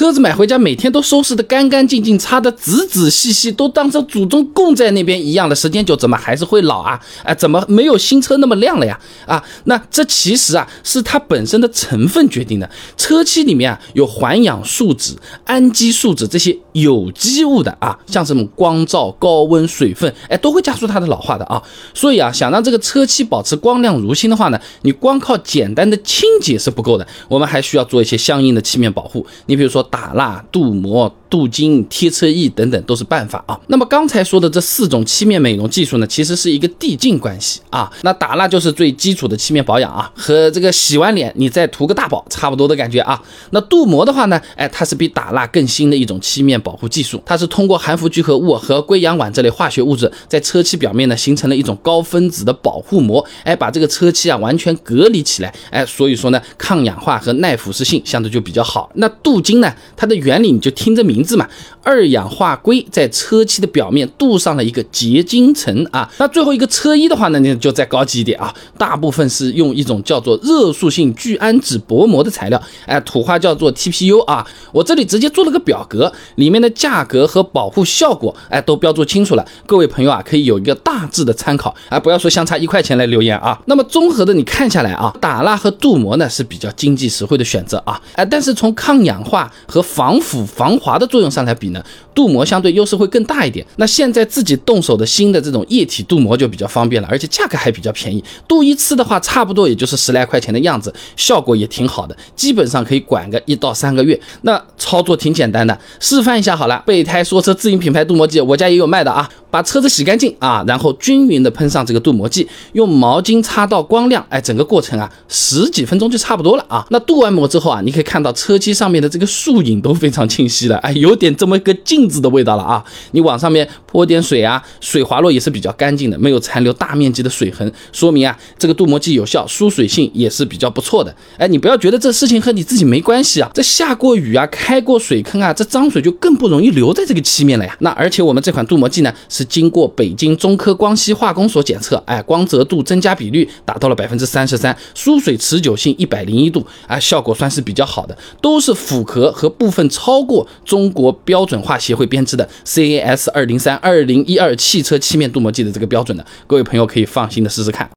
车子买回家每天都收拾的干干净净，擦的仔仔细细，都当成祖宗供在那边一样的时间久，怎么还是会老啊？哎，怎么没有新车那么亮了呀？啊，那这其实啊是它本身的成分决定的。车漆里面啊有环氧树脂、氨基树脂这些有机物的啊，像什么光照、高温、水分，哎，都会加速它的老化的啊。所以啊，想让这个车漆保持光亮如新的话呢，你光靠简单的清洁是不够的，我们还需要做一些相应的漆面保护。你比如说。打蜡、镀膜。镀金、贴车衣等等都是办法啊。那么刚才说的这四种漆面美容技术呢，其实是一个递进关系啊。那打蜡就是最基础的漆面保养啊，和这个洗完脸你再涂个大宝差不多的感觉啊。那镀膜的话呢，哎，它是比打蜡更新的一种漆面保护技术，它是通过含氟聚合物和硅氧烷这类化学物质，在车漆表面呢形成了一种高分子的保护膜，哎，把这个车漆啊完全隔离起来，哎，所以说呢，抗氧化和耐腐蚀性相对就比较好。那镀金呢，它的原理你就听着名。名字嘛，二氧化硅在车漆的表面镀上了一个结晶层啊。那最后一个车衣的话呢，你就再高级一点啊，大部分是用一种叫做热塑性聚氨酯薄膜的材料，哎，土话叫做 TPU 啊。我这里直接做了个表格，里面的价格和保护效果，哎，都标注清楚了。各位朋友啊，可以有一个大致的参考，哎，不要说相差一块钱来留言啊。那么综合的你看下来啊，打蜡和镀膜呢是比较经济实惠的选择啊，哎，但是从抗氧化和防腐防滑的作用上来比呢，镀膜相对优势会更大一点。那现在自己动手的新的这种液体镀膜就比较方便了，而且价格还比较便宜。镀一次的话，差不多也就是十来块钱的样子，效果也挺好的，基本上可以管个一到三个月。那操作挺简单的，示范一下好了。备胎说车自营品牌镀膜剂，我家也有卖的啊。把车子洗干净啊，然后均匀的喷上这个镀膜剂，用毛巾擦到光亮，哎，整个过程啊十几分钟就差不多了啊。那镀完膜之后啊，你可以看到车漆上面的这个树影都非常清晰了，哎，有点这么一个镜子的味道了啊。你往上面泼点水啊，水滑落也是比较干净的，没有残留大面积的水痕，说明啊这个镀膜剂有效，疏水性也是比较不错的。哎，你不要觉得这事情和你自己没关系啊，这下过雨啊，开过水坑啊，这脏水就更不容易留在这个漆面了呀。那而且我们这款镀膜剂呢。是是经过北京中科光熙化工所检测，哎，光泽度增加比率达到了百分之三十三，疏水持久性一百零一度，啊，效果算是比较好的，都是符合和部分超过中国标准化协会编制的 CAS 二零三二零一二汽车漆面镀膜剂的这个标准的，各位朋友可以放心的试试看。